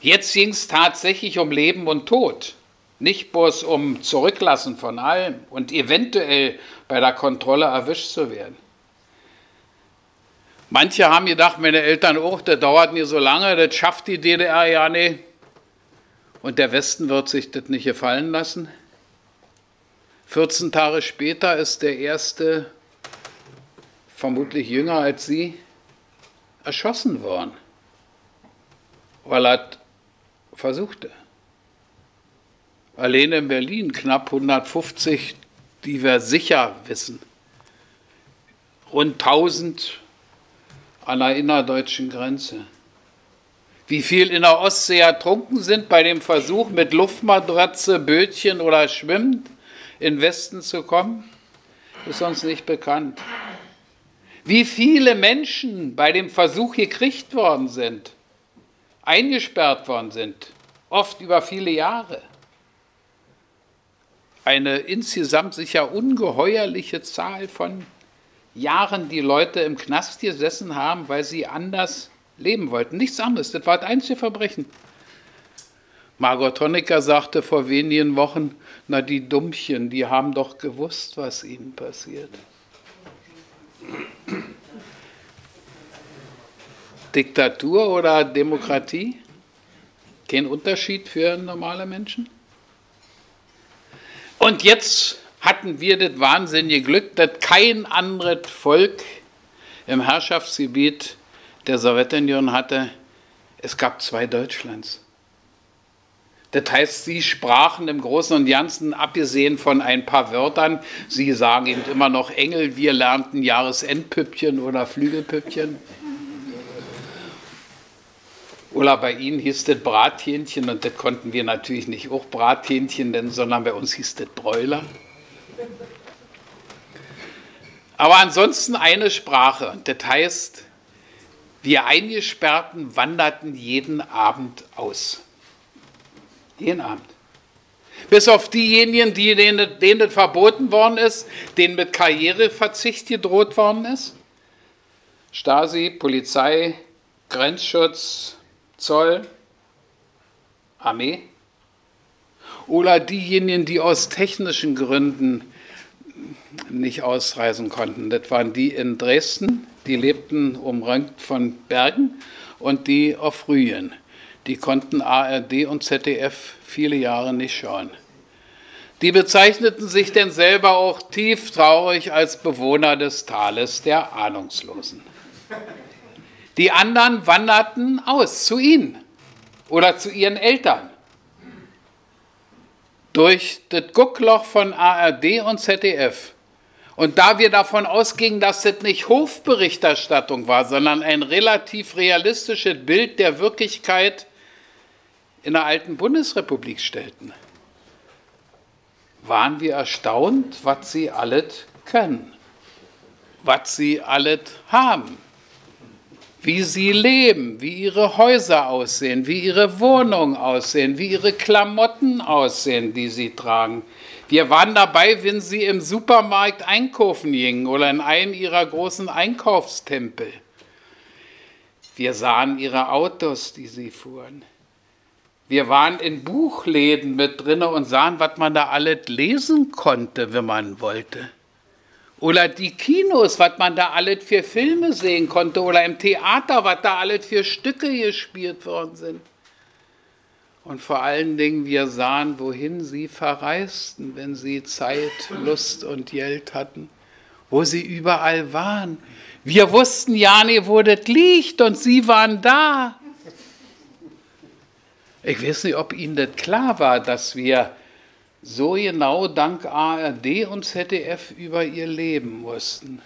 Jetzt ging es tatsächlich um Leben und Tod. Nicht bloß um Zurücklassen von allem und eventuell bei der Kontrolle erwischt zu werden. Manche haben gedacht, meine Eltern auch, das dauert nicht so lange, das schafft die DDR ja nicht. Und der Westen wird sich das nicht gefallen lassen. 14 Tage später ist der erste, vermutlich jünger als Sie, erschossen worden weil er versuchte. Allein in Berlin knapp 150, die wir sicher wissen. Rund 1000 an der innerdeutschen Grenze. Wie viel in der Ostsee ertrunken sind bei dem Versuch, mit Luftmatratze, Bötchen oder schwimmend in Westen zu kommen, ist uns nicht bekannt. Wie viele Menschen bei dem Versuch gekriegt worden sind, eingesperrt worden sind, oft über viele Jahre. eine insgesamt sicher ungeheuerliche Zahl von Jahren die Leute im Knast gesessen haben, weil sie anders leben wollten. Nichts anderes. Das war das einzige Verbrechen. Margot Honecker sagte vor wenigen Wochen, na die Dummchen, die haben doch gewusst, was ihnen passiert. Diktatur oder Demokratie? Kein Unterschied für normale Menschen? Und jetzt hatten wir das wahnsinnige Glück, dass kein anderes Volk im Herrschaftsgebiet der Sowjetunion hatte. Es gab zwei Deutschlands. Das heißt, sie sprachen im Großen und Ganzen, abgesehen von ein paar Wörtern, sie sagen eben immer noch Engel, wir lernten Jahresendpüppchen oder Flügelpüppchen. Oder bei Ihnen hieß das Brathähnchen und das konnten wir natürlich nicht auch Brathähnchen nennen, sondern bei uns hieß das Bräuler. Aber ansonsten eine Sprache. Und das heißt, wir Eingesperrten wanderten jeden Abend aus. Jeden Abend. Bis auf diejenigen, die, denen, denen das verboten worden ist, denen mit Karriereverzicht gedroht worden ist. Stasi, Polizei, Grenzschutz, Zoll, Armee. Oder diejenigen, die aus technischen Gründen nicht ausreisen konnten. Das waren die in Dresden, die lebten umrankt von Bergen und die auf Rügen. Die konnten ARD und ZDF viele Jahre nicht schauen. Die bezeichneten sich denn selber auch tief traurig als Bewohner des Tales der Ahnungslosen. Die anderen wanderten aus zu ihnen oder zu ihren Eltern durch das Guckloch von ARD und ZDF. Und da wir davon ausgingen, dass das nicht Hofberichterstattung war, sondern ein relativ realistisches Bild der Wirklichkeit in der alten Bundesrepublik stellten, waren wir erstaunt, was sie alles können, was sie alles haben wie sie leben, wie ihre Häuser aussehen, wie ihre Wohnungen aussehen, wie ihre Klamotten aussehen, die sie tragen. Wir waren dabei, wenn sie im Supermarkt einkaufen gingen oder in einem ihrer großen Einkaufstempel. Wir sahen ihre Autos, die sie fuhren. Wir waren in Buchläden mit drin und sahen, was man da alles lesen konnte, wenn man wollte. Oder die Kinos, was man da alles für Filme sehen konnte. Oder im Theater, was da alles für Stücke gespielt worden sind. Und vor allen Dingen, wir sahen, wohin sie verreisten, wenn sie Zeit, Lust und Geld hatten. Wo sie überall waren. Wir wussten ja nicht, wo das liegt und sie waren da. Ich weiß nicht, ob Ihnen das klar war, dass wir so genau dank ARD und ZDF über ihr Leben mussten.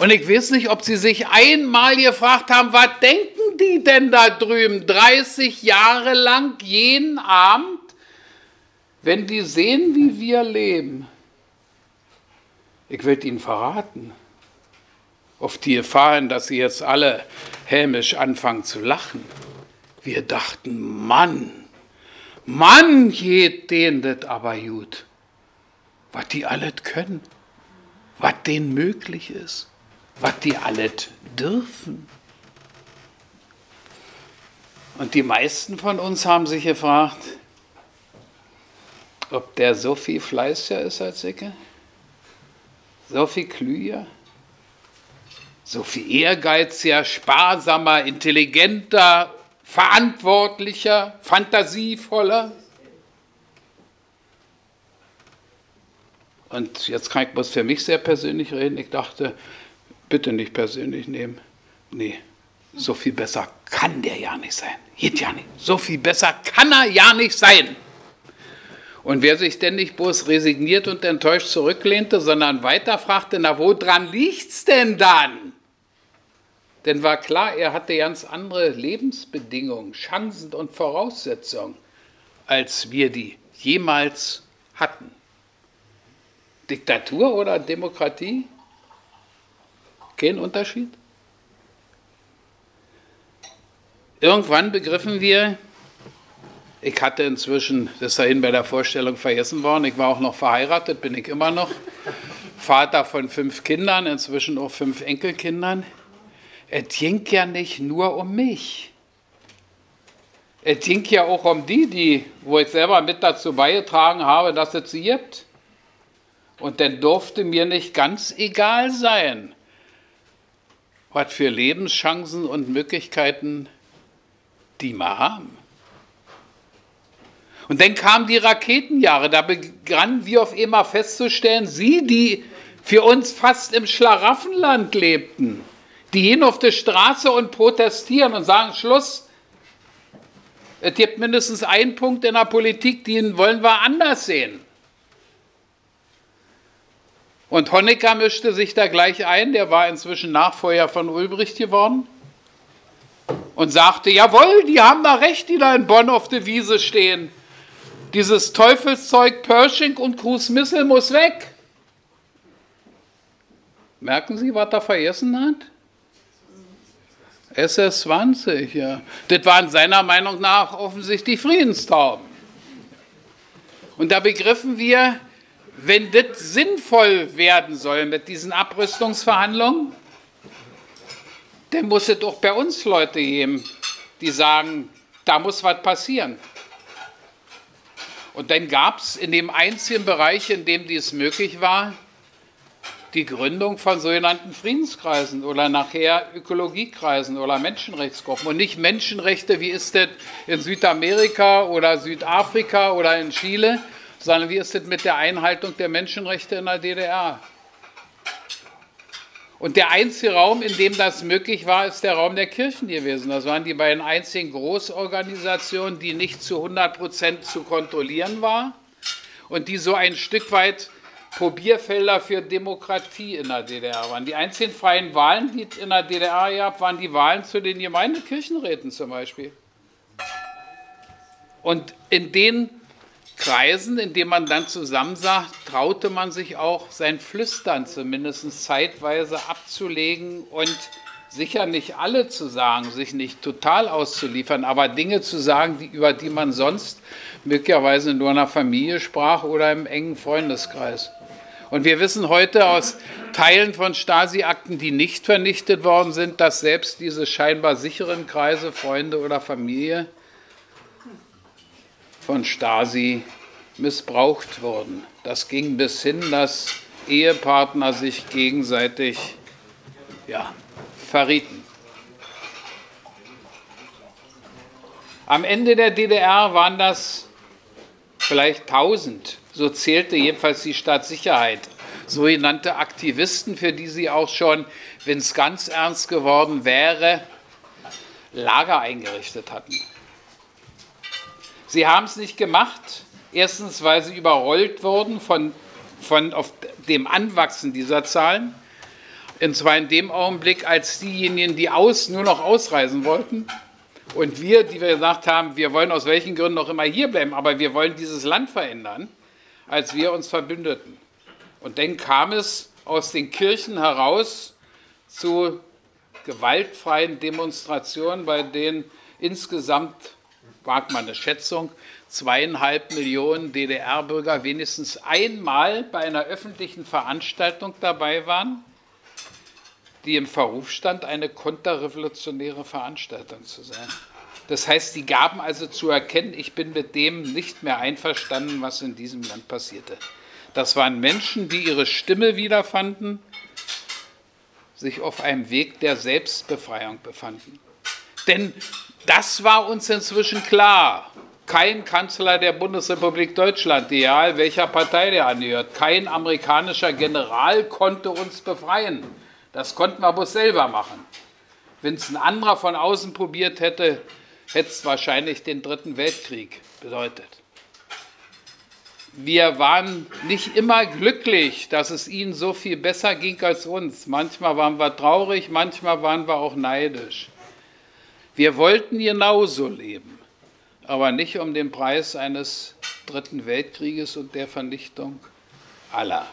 Und ich weiß nicht, ob Sie sich einmal gefragt haben, was denken die denn da drüben 30 Jahre lang jeden Abend, wenn die sehen, wie wir leben. Ich will Ihnen verraten, auf die Gefahren, dass Sie jetzt alle hämisch anfangen zu lachen. Wir dachten, Mann, Mann, geht denen das aber gut. Was die alles können, was denen möglich ist, was die alles dürfen. Und die meisten von uns haben sich gefragt, ob der so viel fleißiger ist als ich, so viel klüger, so viel ehrgeiziger, sparsamer, intelligenter, verantwortlicher, fantasievoller. Und jetzt kann ich bloß für mich sehr persönlich reden. Ich dachte, bitte nicht persönlich nehmen. Nee, so viel besser kann der ja nicht sein. Geht ja nicht. So viel besser kann er ja nicht sein. Und wer sich denn nicht bloß resigniert und enttäuscht zurücklehnte, sondern weiter fragte, na, woran liegt's denn dann? Denn war klar, er hatte ganz andere Lebensbedingungen, Chancen und Voraussetzungen, als wir die jemals hatten. Diktatur oder Demokratie? Kein Unterschied? Irgendwann begriffen wir, Ich hatte inzwischen, das ist dahin bei der Vorstellung vergessen worden, ich war auch noch verheiratet, bin ich immer noch. Vater von fünf Kindern, inzwischen auch fünf Enkelkindern. Es ging ja nicht nur um mich. Es ging ja auch um die, die, wo ich selber mit dazu beigetragen habe, dass es sie gibt. Und dann durfte mir nicht ganz egal sein, was für Lebenschancen und Möglichkeiten die mal haben. Und dann kamen die Raketenjahre, da begannen wir auf einmal festzustellen, sie, die für uns fast im Schlaraffenland lebten, die gehen auf die Straße und protestieren und sagen, Schluss, es gibt mindestens einen Punkt in der Politik, den wollen wir anders sehen. Und Honecker mischte sich da gleich ein, der war inzwischen Nachfolger von Ulbricht geworden und sagte, jawohl, die haben da recht, die da in Bonn auf der Wiese stehen. Dieses Teufelszeug Pershing und Cruise Missile muss weg. Merken Sie, was er vergessen hat? SS-20, ja. Das waren seiner Meinung nach offensichtlich Friedenstauben. Und da begriffen wir, wenn das sinnvoll werden soll mit diesen Abrüstungsverhandlungen, dann muss es auch bei uns Leute geben, die sagen, da muss was passieren. Und dann gab es in dem einzigen Bereich, in dem dies möglich war, die Gründung von sogenannten Friedenskreisen oder nachher Ökologiekreisen oder Menschenrechtsgruppen. Und nicht Menschenrechte, wie ist das in Südamerika oder Südafrika oder in Chile, sondern wie ist das mit der Einhaltung der Menschenrechte in der DDR? Und der einzige Raum, in dem das möglich war, ist der Raum der Kirchen gewesen. Das waren die beiden einzigen Großorganisationen, die nicht zu 100 Prozent zu kontrollieren waren und die so ein Stück weit Probierfelder für Demokratie in der DDR waren. Die einzigen freien Wahlen, die es in der DDR gab, waren die Wahlen zu den Gemeindekirchenräten zum Beispiel. Und in den Kreisen, in denen man dann zusammensah, traute man sich auch sein Flüstern zumindest zeitweise abzulegen und sicher nicht alle zu sagen, sich nicht total auszuliefern, aber Dinge zu sagen, die, über die man sonst möglicherweise nur in der Familie sprach oder im engen Freundeskreis. Und wir wissen heute aus Teilen von Stasi-Akten, die nicht vernichtet worden sind, dass selbst diese scheinbar sicheren Kreise, Freunde oder Familie, von Stasi missbraucht wurden. Das ging bis hin, dass Ehepartner sich gegenseitig ja, verrieten. Am Ende der DDR waren das vielleicht 1000, so zählte jedenfalls die Staatssicherheit, sogenannte Aktivisten, für die sie auch schon, wenn es ganz ernst geworden wäre, Lager eingerichtet hatten. Sie haben es nicht gemacht. Erstens, weil sie überrollt wurden von, von auf dem Anwachsen dieser Zahlen. Und zwar in dem Augenblick, als diejenigen, die aus, nur noch ausreisen wollten. Und wir, die wir gesagt haben, wir wollen aus welchen Gründen auch immer hier bleiben, aber wir wollen dieses Land verändern, als wir uns verbündeten. Und dann kam es aus den Kirchen heraus zu gewaltfreien Demonstrationen, bei denen insgesamt wagt man eine Schätzung, zweieinhalb Millionen DDR-Bürger wenigstens einmal bei einer öffentlichen Veranstaltung dabei waren, die im Verruf stand, eine konterrevolutionäre Veranstaltung zu sein. Das heißt, sie gaben also zu erkennen, ich bin mit dem nicht mehr einverstanden, was in diesem Land passierte. Das waren Menschen, die ihre Stimme wiederfanden, sich auf einem Weg der Selbstbefreiung befanden. Denn das war uns inzwischen klar. Kein Kanzler der Bundesrepublik Deutschland, egal welcher Partei der angehört, kein amerikanischer General konnte uns befreien. Das konnten wir bloß selber machen. Wenn es ein anderer von außen probiert hätte, hätte es wahrscheinlich den Dritten Weltkrieg bedeutet. Wir waren nicht immer glücklich, dass es ihnen so viel besser ging als uns. Manchmal waren wir traurig, manchmal waren wir auch neidisch. Wir wollten genauso leben, aber nicht um den Preis eines Dritten Weltkrieges und der Vernichtung aller.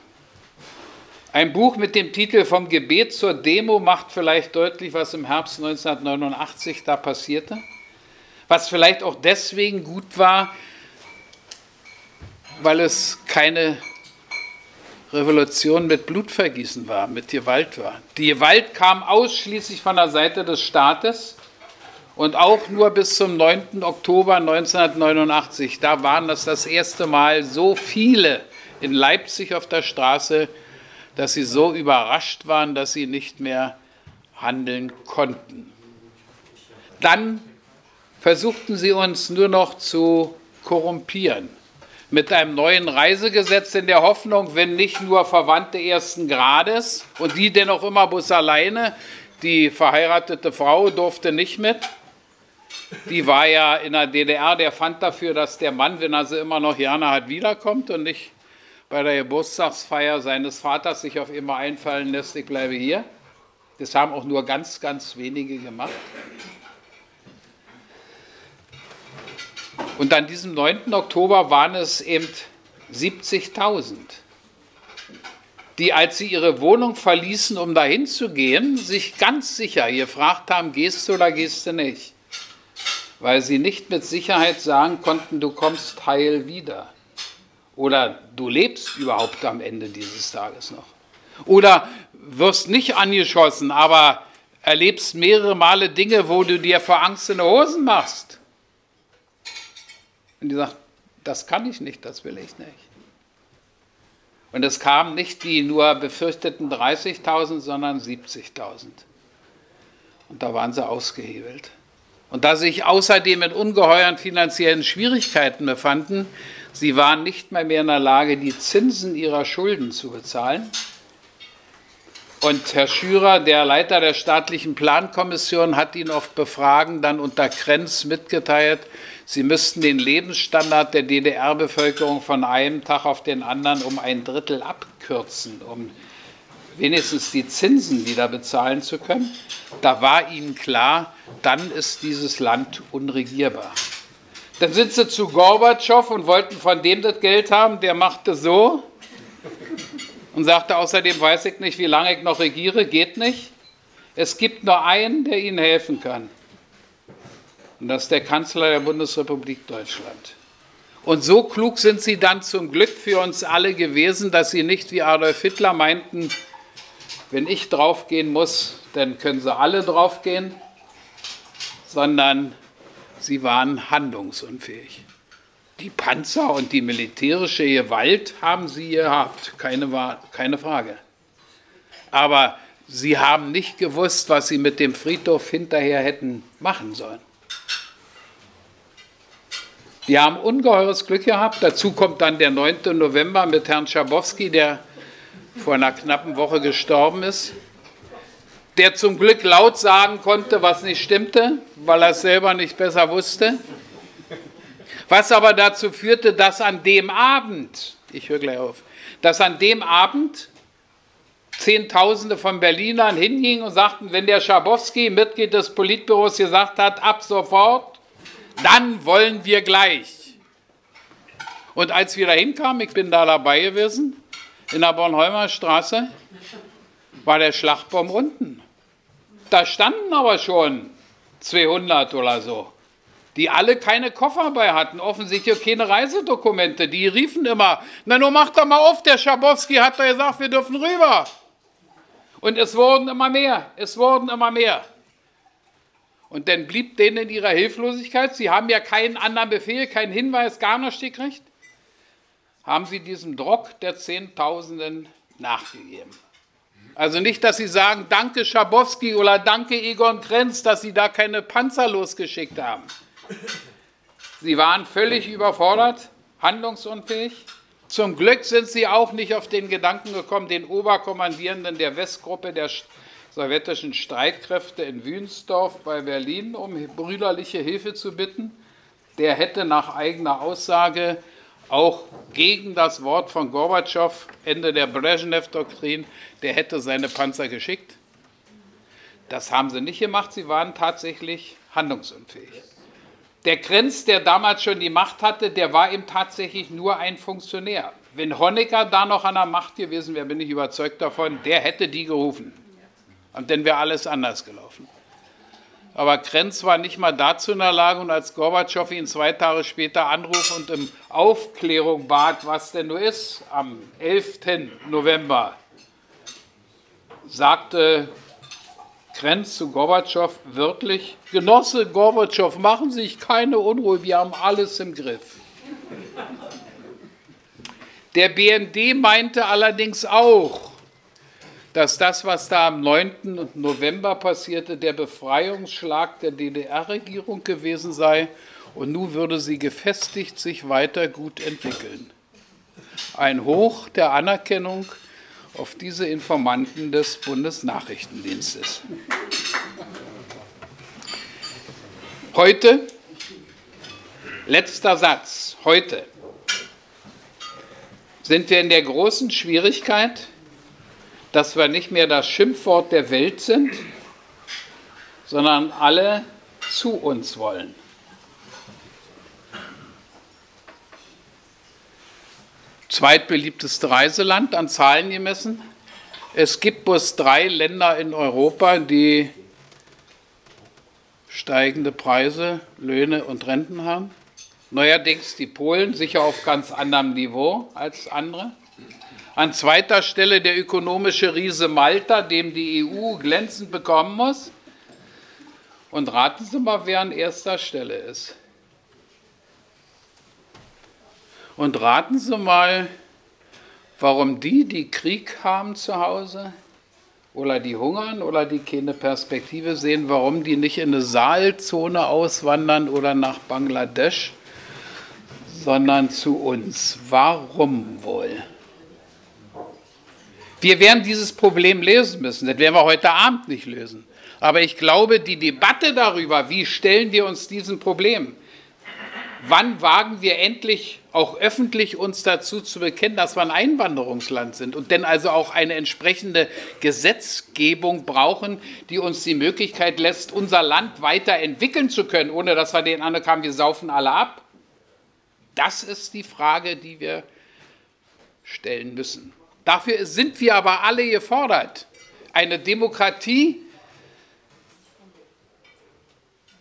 Ein Buch mit dem Titel Vom Gebet zur Demo macht vielleicht deutlich, was im Herbst 1989 da passierte. Was vielleicht auch deswegen gut war, weil es keine Revolution mit Blutvergießen war, mit Gewalt war. Die Gewalt kam ausschließlich von der Seite des Staates und auch nur bis zum 9. Oktober 1989. Da waren das das erste Mal so viele in Leipzig auf der Straße, dass sie so überrascht waren, dass sie nicht mehr handeln konnten. Dann versuchten sie uns nur noch zu korrumpieren mit einem neuen Reisegesetz in der Hoffnung, wenn nicht nur Verwandte ersten Grades und die dennoch immer bloß alleine, die verheiratete Frau durfte nicht mit. Die war ja in der DDR der Pfand dafür, dass der Mann, wenn er sie immer noch gerne hat, wiederkommt und nicht bei der Geburtstagsfeier seines Vaters sich auf immer einfallen lässt, ich bleibe hier. Das haben auch nur ganz, ganz wenige gemacht. Und an diesem 9. Oktober waren es eben 70.000, die, als sie ihre Wohnung verließen, um dahin zu gehen, sich ganz sicher gefragt haben, gehst du oder gehst du nicht? Weil sie nicht mit Sicherheit sagen konnten, du kommst heil wieder. Oder du lebst überhaupt am Ende dieses Tages noch. Oder wirst nicht angeschossen, aber erlebst mehrere Male Dinge, wo du dir vor Angst in die Hosen machst. Und die sagt, das kann ich nicht, das will ich nicht. Und es kamen nicht die nur befürchteten 30.000, sondern 70.000. Und da waren sie ausgehebelt. Und da sie sich außerdem in ungeheuren finanziellen Schwierigkeiten befanden, sie waren nicht mehr, mehr in der Lage, die Zinsen ihrer Schulden zu bezahlen. Und Herr Schürer, der Leiter der staatlichen Plankommission, hat ihn auf Befragen dann unter Krenz mitgeteilt, Sie müssten den Lebensstandard der DDR-Bevölkerung von einem Tag auf den anderen um ein Drittel abkürzen, um wenigstens die Zinsen wieder bezahlen zu können. Da war ihnen klar, dann ist dieses Land unregierbar. Dann sind sie zu Gorbatschow und wollten von dem das Geld haben, der machte so und sagte außerdem, weiß ich nicht, wie lange ich noch regiere, geht nicht. Es gibt nur einen, der ihnen helfen kann. Und das ist der Kanzler der Bundesrepublik Deutschland. Und so klug sind sie dann zum Glück für uns alle gewesen, dass sie nicht wie Adolf Hitler meinten, wenn ich draufgehen muss, dann können sie alle draufgehen, sondern sie waren handlungsunfähig. Die Panzer und die militärische Gewalt haben sie gehabt, keine, keine Frage. Aber sie haben nicht gewusst, was sie mit dem Friedhof hinterher hätten machen sollen. Die haben ungeheures Glück gehabt. Dazu kommt dann der 9. November mit Herrn Schabowski, der vor einer knappen Woche gestorben ist, der zum Glück laut sagen konnte, was nicht stimmte, weil er es selber nicht besser wusste. Was aber dazu führte, dass an dem Abend, ich höre gleich auf, dass an dem Abend Zehntausende von Berlinern hingingen und sagten, wenn der Schabowski, Mitglied des Politbüros, gesagt hat, ab sofort dann wollen wir gleich. Und als wir da hinkamen, ich bin da dabei gewesen, in der Bornholmer Straße, war der Schlachtbaum unten. Da standen aber schon 200 oder so, die alle keine Koffer bei hatten, offensichtlich keine Reisedokumente. Die riefen immer, na nun mach doch mal auf, der Schabowski hat doch gesagt, wir dürfen rüber. Und es wurden immer mehr, es wurden immer mehr. Und dann blieb denen in ihrer Hilflosigkeit, sie haben ja keinen anderen Befehl, keinen Hinweis, gar nichts gekriegt, haben sie diesem Druck der Zehntausenden nachgegeben. Also nicht, dass sie sagen, danke Schabowski oder danke Egon Krenz, dass sie da keine Panzer losgeschickt haben. Sie waren völlig überfordert, handlungsunfähig. Zum Glück sind sie auch nicht auf den Gedanken gekommen, den Oberkommandierenden der Westgruppe der sowjetischen Streitkräfte in Wünsdorf bei Berlin um brüderliche Hilfe zu bitten. Der hätte nach eigener Aussage auch gegen das Wort von Gorbatschow, Ende der Brezhnev-Doktrin, der hätte seine Panzer geschickt. Das haben sie nicht gemacht, sie waren tatsächlich handlungsunfähig. Der Grenz, der damals schon die Macht hatte, der war ihm tatsächlich nur ein Funktionär. Wenn Honecker da noch an der Macht gewesen wäre, bin ich überzeugt davon, der hätte die gerufen. Und dann wäre alles anders gelaufen. Aber Krenz war nicht mal dazu in der Lage und als Gorbatschow ihn zwei Tage später anruft und um Aufklärung bat, was denn nur ist, am 11. November, sagte Krenz zu Gorbatschow wörtlich, Genosse Gorbatschow, machen Sie sich keine Unruhe, wir haben alles im Griff. Der BND meinte allerdings auch, dass das, was da am 9. November passierte, der Befreiungsschlag der DDR-Regierung gewesen sei und nun würde sie gefestigt sich weiter gut entwickeln. Ein Hoch der Anerkennung auf diese Informanten des Bundesnachrichtendienstes. Heute, letzter Satz, heute sind wir in der großen Schwierigkeit, dass wir nicht mehr das Schimpfwort der Welt sind, sondern alle zu uns wollen. Zweitbeliebteste Reiseland an Zahlen gemessen. Es gibt bloß drei Länder in Europa, die steigende Preise, Löhne und Renten haben. Neuerdings die Polen, sicher auf ganz anderem Niveau als andere. An zweiter Stelle der ökonomische Riese Malta, dem die EU glänzend bekommen muss. Und raten Sie mal, wer an erster Stelle ist. Und raten Sie mal, warum die, die Krieg haben zu Hause oder die hungern oder die keine Perspektive sehen, warum die nicht in eine Saalzone auswandern oder nach Bangladesch, sondern zu uns. Warum wohl? Wir werden dieses Problem lösen müssen. Das werden wir heute Abend nicht lösen. Aber ich glaube, die Debatte darüber, wie stellen wir uns diesem Problem, wann wagen wir endlich auch öffentlich uns dazu zu bekennen, dass wir ein Einwanderungsland sind und denn also auch eine entsprechende Gesetzgebung brauchen, die uns die Möglichkeit lässt, unser Land weiterentwickeln zu können, ohne dass wir den anderen haben, wir saufen alle ab. Das ist die Frage, die wir stellen müssen. Dafür sind wir aber alle gefordert. Eine Demokratie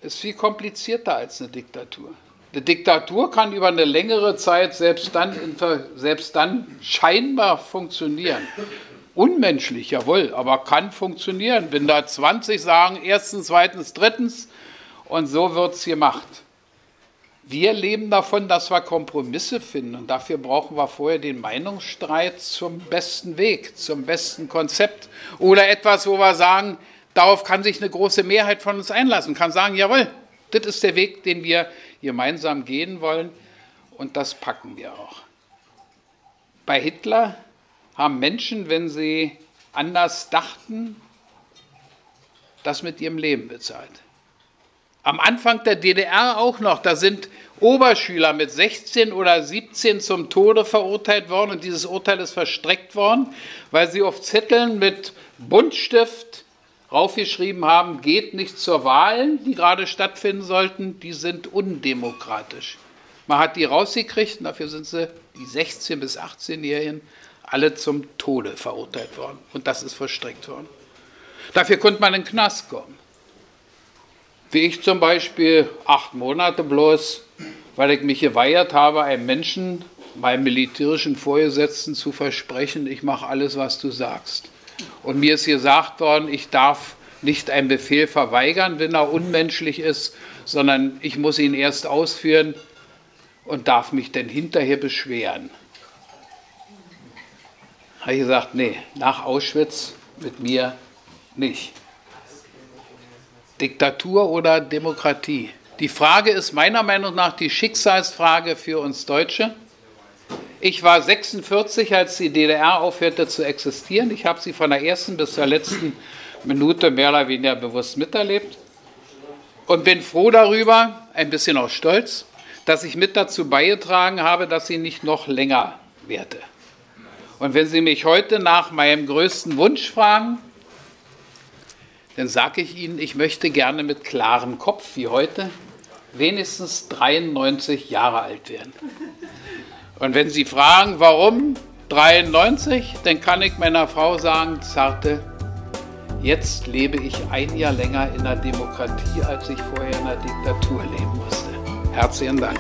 ist viel komplizierter als eine Diktatur. Eine Diktatur kann über eine längere Zeit selbst dann, selbst dann scheinbar funktionieren. Unmenschlich, jawohl, aber kann funktionieren. Wenn da 20 sagen, erstens, zweitens, drittens, und so wird es gemacht. Wir leben davon, dass wir Kompromisse finden und dafür brauchen wir vorher den Meinungsstreit zum besten Weg, zum besten Konzept oder etwas, wo wir sagen, darauf kann sich eine große Mehrheit von uns einlassen, kann sagen, jawohl, das ist der Weg, den wir gemeinsam gehen wollen und das packen wir auch. Bei Hitler haben Menschen, wenn sie anders dachten, das mit ihrem Leben bezahlt. Am Anfang der DDR auch noch, da sind Oberschüler mit 16 oder 17 zum Tode verurteilt worden und dieses Urteil ist verstreckt worden, weil sie auf Zetteln mit Buntstift raufgeschrieben haben, geht nicht zur Wahlen, die gerade stattfinden sollten, die sind undemokratisch. Man hat die rausgekriegt und dafür sind sie, die 16- bis 18-Jährigen, alle zum Tode verurteilt worden. Und das ist verstreckt worden. Dafür konnte man in den Knast kommen. Wie ich zum Beispiel acht Monate bloß, weil ich mich geweigert habe, einem Menschen, meinem militärischen Vorgesetzten zu versprechen, ich mache alles, was du sagst. Und mir ist gesagt worden, ich darf nicht einen Befehl verweigern, wenn er unmenschlich ist, sondern ich muss ihn erst ausführen und darf mich dann hinterher beschweren. Habe ich gesagt, nee, nach Auschwitz mit mir nicht. Diktatur oder Demokratie? Die Frage ist meiner Meinung nach die Schicksalsfrage für uns Deutsche. Ich war 46, als die DDR aufhörte zu existieren. Ich habe sie von der ersten bis zur letzten Minute mehr oder weniger bewusst miterlebt und bin froh darüber, ein bisschen auch stolz, dass ich mit dazu beigetragen habe, dass sie nicht noch länger währte. Und wenn Sie mich heute nach meinem größten Wunsch fragen, dann sage ich Ihnen, ich möchte gerne mit klarem Kopf wie heute wenigstens 93 Jahre alt werden. Und wenn Sie fragen, warum 93, dann kann ich meiner Frau sagen, Zarte, Jetzt lebe ich ein Jahr länger in einer Demokratie, als ich vorher in einer Diktatur leben musste. Herzlichen Dank.